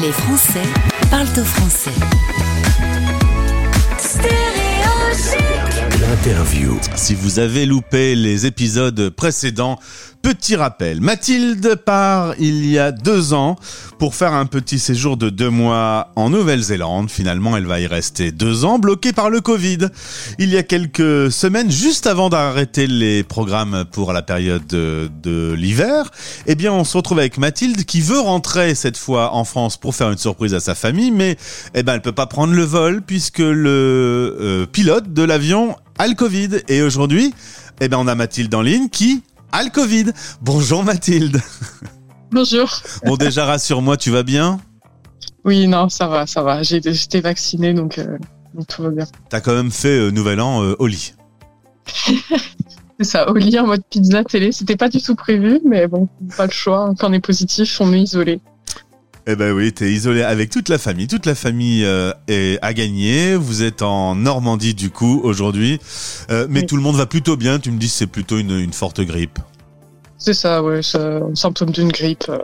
Les Français parlent au français. Si vous avez loupé les épisodes précédents, petit rappel. Mathilde part il y a deux ans pour faire un petit séjour de deux mois en Nouvelle-Zélande. Finalement, elle va y rester deux ans, bloquée par le Covid. Il y a quelques semaines, juste avant d'arrêter les programmes pour la période de, de l'hiver, eh bien, on se retrouve avec Mathilde qui veut rentrer cette fois en France pour faire une surprise à sa famille, mais eh ben, elle peut pas prendre le vol puisque le euh, pilote de l'avion a le Covid. Et aujourd'hui, eh ben, on a Mathilde en ligne qui a le Covid. Bonjour Mathilde. Bonjour. Bon, déjà, rassure-moi, tu vas bien? Oui, non, ça va, ça va. J'ai été vaccinée, donc, euh, donc tout va bien. T'as quand même fait euh, Nouvel An euh, au lit. C'est ça, au lit en mode pizza télé. C'était pas du tout prévu, mais bon, pas le choix. Quand on est positif, on est isolé. Eh ben oui, t'es isolé avec toute la famille. Toute la famille euh, est à gagner. Vous êtes en Normandie du coup aujourd'hui, Euh, mais Oui. tout le monde va plutôt bien. Tu me dis c'est plutôt une, une forte grippe. C'est ça, ouais, c'est un symptôme d'une grippe. euh,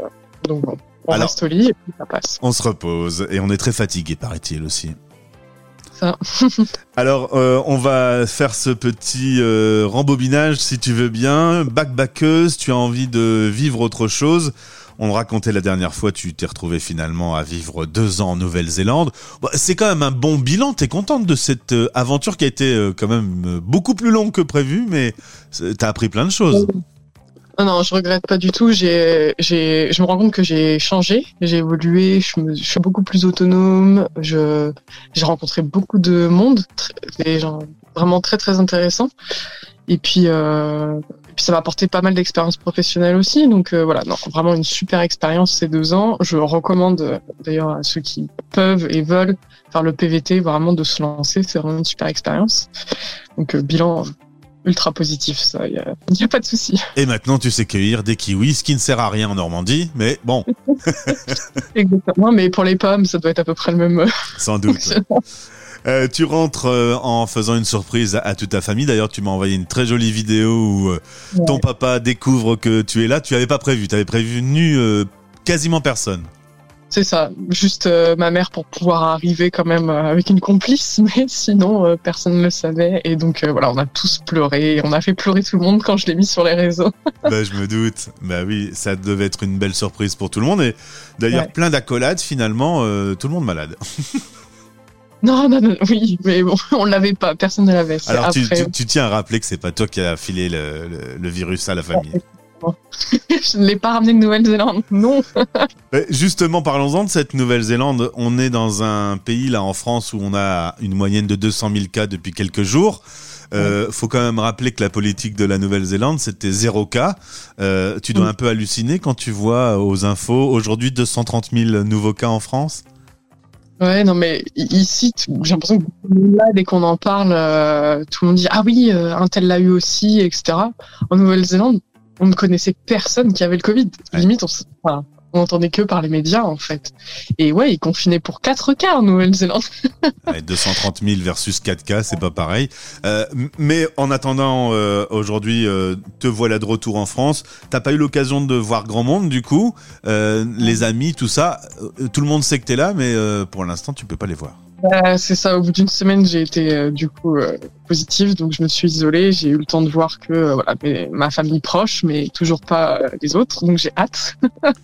donc bon, on Alors- reste au lit et puis ça passe. On se repose et on est très fatigué, paraît-il aussi. Alors, euh, on va faire ce petit euh, rembobinage, si tu veux bien. Backbackeuse, tu as envie de vivre autre chose. On le racontait la dernière fois, tu t'es retrouvé finalement à vivre deux ans en Nouvelle-Zélande. C'est quand même un bon bilan. T'es contente de cette euh, aventure qui a été euh, quand même euh, beaucoup plus longue que prévu, mais t'as appris plein de choses. Non, non, je regrette pas du tout. J'ai, j'ai, je me rends compte que j'ai changé, j'ai évolué, je, suis beaucoup plus autonome. Je, j'ai rencontré beaucoup de monde, des gens vraiment très très intéressants. Et puis, puis ça m'a apporté pas mal d'expériences professionnelles aussi. Donc euh, voilà, non, vraiment une super expérience ces deux ans. Je recommande euh, d'ailleurs à ceux qui peuvent et veulent faire le PVT vraiment de se lancer. C'est vraiment une super expérience. Donc euh, bilan ultra positif, ça, il y a, pas de souci. Et maintenant, tu sais cueillir des kiwis, ce qui ne sert à rien en Normandie, mais bon, Exactement, mais pour les pommes, ça doit être à peu près le même. sans doute. Euh, tu rentres euh, en faisant une surprise à, à toute ta famille. D'ailleurs, tu m'as envoyé une très jolie vidéo où euh, ton papa découvre que tu es là. Tu avais pas prévu. Tu avais prévenu quasiment personne. C'est ça, juste ma mère pour pouvoir arriver quand même avec une complice, mais sinon personne ne le savait. Et donc voilà, on a tous pleuré, on a fait pleurer tout le monde quand je l'ai mis sur les réseaux. bah, je me doute. Bah oui, ça devait être une belle surprise pour tout le monde. Et d'ailleurs, Ouais. plein d'accolades. Finalement, tout le monde malade. Non, non, non, oui, mais bon, on l'avait pas, personne ne l'avait. Alors, tu, après, tu- tu tiens à rappeler que c'est pas toi qui as filé le, le- le virus à la famille. je ne l'ai pas ramené de Nouvelle-Zélande, non. Ouais, Justement, parlons-en de cette Nouvelle-Zélande. On est dans un pays, là, en France, où on a une moyenne de 200 000 cas depuis quelques jours. Euh, faut quand même rappeler que la politique de la Nouvelle-Zélande, c'était zéro cas. Euh, tu dois Mm. un peu halluciner quand tu vois aux infos, aujourd'hui, 230 000 nouveaux cas en France. Ouais, non, mais ici, j'ai l'impression que là, dès qu'on en parle, euh, tout le monde dit ah oui, euh, un tel l'a eu aussi, etc. En Nouvelle-Zélande, on ne connaissait personne qui avait le Covid. Ouais. Limite, on, enfin, on entendait que par les médias en fait. Et ouais, ils confinaient pour quatre cas en Nouvelle-Zélande. Ouais, 230 000 versus 4 cas, c'est pas pareil. Euh, mais en attendant, euh, aujourd'hui, euh, te voilà de retour en France. T'as pas eu l'occasion de voir grand monde, du coup. Euh, les amis, tout ça. euh, tout le monde sait que t'es là, mais euh, pour l'instant, tu peux pas les voir. Euh, c'est ça. Au bout d'une semaine, j'ai été euh, du coup euh, positive, donc je me suis isolée. J'ai eu le temps de voir que euh, voilà, ma famille proche, mais toujours pas les autres. Donc j'ai hâte.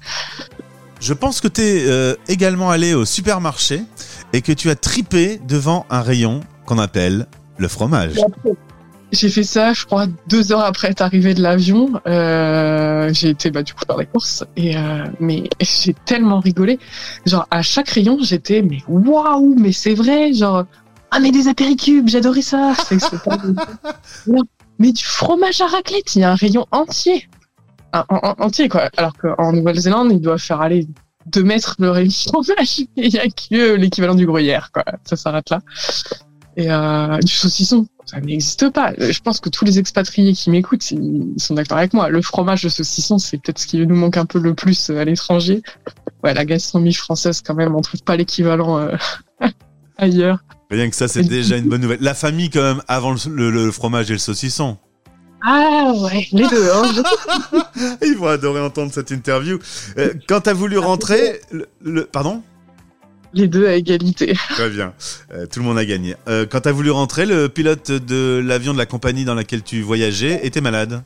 Je pense que t'es euh, également allé au supermarché et que tu as tripé devant un rayon qu'on appelle le fromage. J'ai fait ça, je crois, deux heures après être arrivé de l'avion. Euh, j'ai été bah, du coup faire les courses et euh, mais j'ai tellement rigolé. Genre à chaque rayon, j'étais mais waouh, mais c'est vrai, genre ah mais des apéricubes, j'adorais ça. C'est- c'est pas- Non, mais du fromage à raclette, il y a un rayon entier, un, en- entier quoi. Alors qu'en Nouvelle-Zélande, il doit faire aller deux mètres de rayon fromage et il y a que l'équivalent du gruyère quoi. Ça s'arrête là. Et euh, du saucisson, ça n'existe pas. Euh, Je pense que tous les expatriés qui m'écoutent, ils sont d'accord avec moi. Le fromage de saucisson, c'est peut-être ce qui nous manque un peu le plus euh, à l'étranger. Ouais, la gastronomie française, quand même, on trouve pas l'équivalent euh, ailleurs. Rien que ça, c'est déjà une bonne nouvelle. La famille, quand même, avant le, le- le fromage et le saucisson. Ah ouais, les deux. Hein. Ils vont adorer entendre cette interview. Quand t'as voulu rentrer, le, le- pardon? Les deux à égalité. Très bien. Euh, tout le monde a gagné. Euh, quand tu as voulu rentrer, le pilote de l'avion de la compagnie dans laquelle tu voyageais était malade.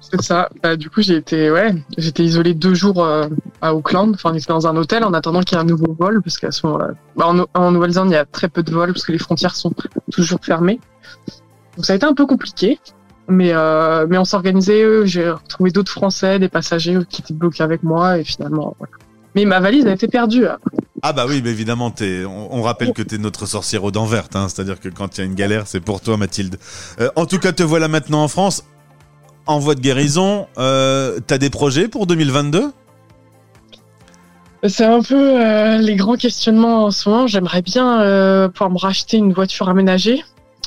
C'est ça. Bah, du coup, j'ai été, ouais, j'étais isolé deux jours euh, à Auckland. Enfin, on était dans un hôtel en attendant qu'il y ait un nouveau vol, parce qu'à ce moment-là, bah, en, en Nouvelle-Zélande, il y a très peu de vols parce que les frontières sont toujours fermées. Donc ça a été un peu compliqué. Mais, euh, mais on s'organisait. J'ai retrouvé d'autres Français, des passagers qui étaient bloqués avec moi, et finalement, voilà. Mais ma valise a été perdue. hein. Ah bah oui, mais évidemment, on, rappelle que t'es notre sorcière aux dents vertes, hein, c'est-à-dire que quand il y a une galère, c'est pour toi, Mathilde. Euh, en tout cas, te voilà maintenant en France, en voie de guérison. Euh, T'as des projets pour 2022 C'est un peu euh, les grands questionnements en ce moment. J'aimerais bien pouvoir me racheter une voiture aménagée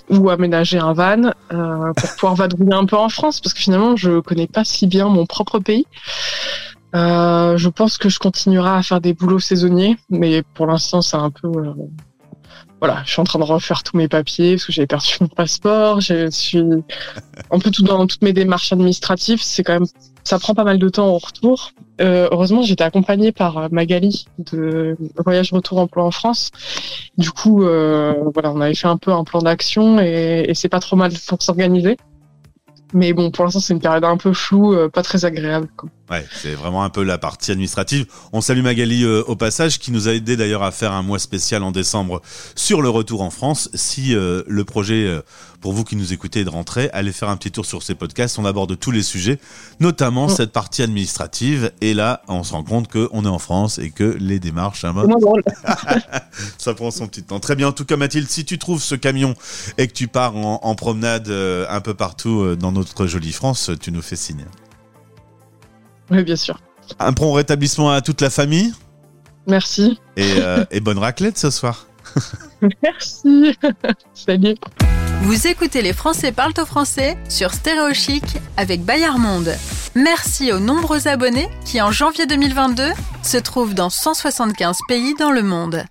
ou aménager un van pour pouvoir vadrouiller un peu en France parce que finalement je connais pas si bien mon propre pays. Euh, je pense que je continuerai à faire des boulots saisonniers, mais pour l'instant c'est un peu euh, voilà, je suis en train de refaire tous mes papiers parce que j'ai perdu mon passeport. Je suis un peu tout dans toutes mes démarches administratives. C'est quand même, ça prend pas mal de temps au retour. Euh, heureusement, j'étais accompagnée par euh, Magali de Voyage Retour Emploi en France. Du coup, euh, voilà, on avait fait un peu un plan d'action et, c'est pas trop mal pour s'organiser. Mais bon, pour l'instant, c'est une période un peu floue, euh, pas très agréable. quoi. Ouais, c'est vraiment un peu la partie administrative. On salue Magali euh, au passage, qui nous a aidé d'ailleurs à faire un mois spécial en décembre sur le retour en France. Si euh, le projet, euh, pour vous qui nous écoutez, est de rentrer, allez faire un petit tour sur ces podcasts. On aborde tous les sujets, notamment Mm. cette partie administrative. Et là, on se rend compte qu'on est en France et que les démarches, hein, ça prend son petit temps. Très bien. En tout cas, Mathilde, si tu trouves ce camion et que tu pars en, en promenade un peu partout dans notre jolie France, tu nous fais signe. Oui, bien sûr. Un prompt rétablissement à toute la famille Merci. et, euh, et bonne raclette ce soir. Merci. Salut. Vous écoutez Les Français parlent au français sur Stéréo Chic avec Bayard Monde. Merci aux nombreux abonnés qui, en janvier 2022, se trouvent dans 175 pays dans le monde.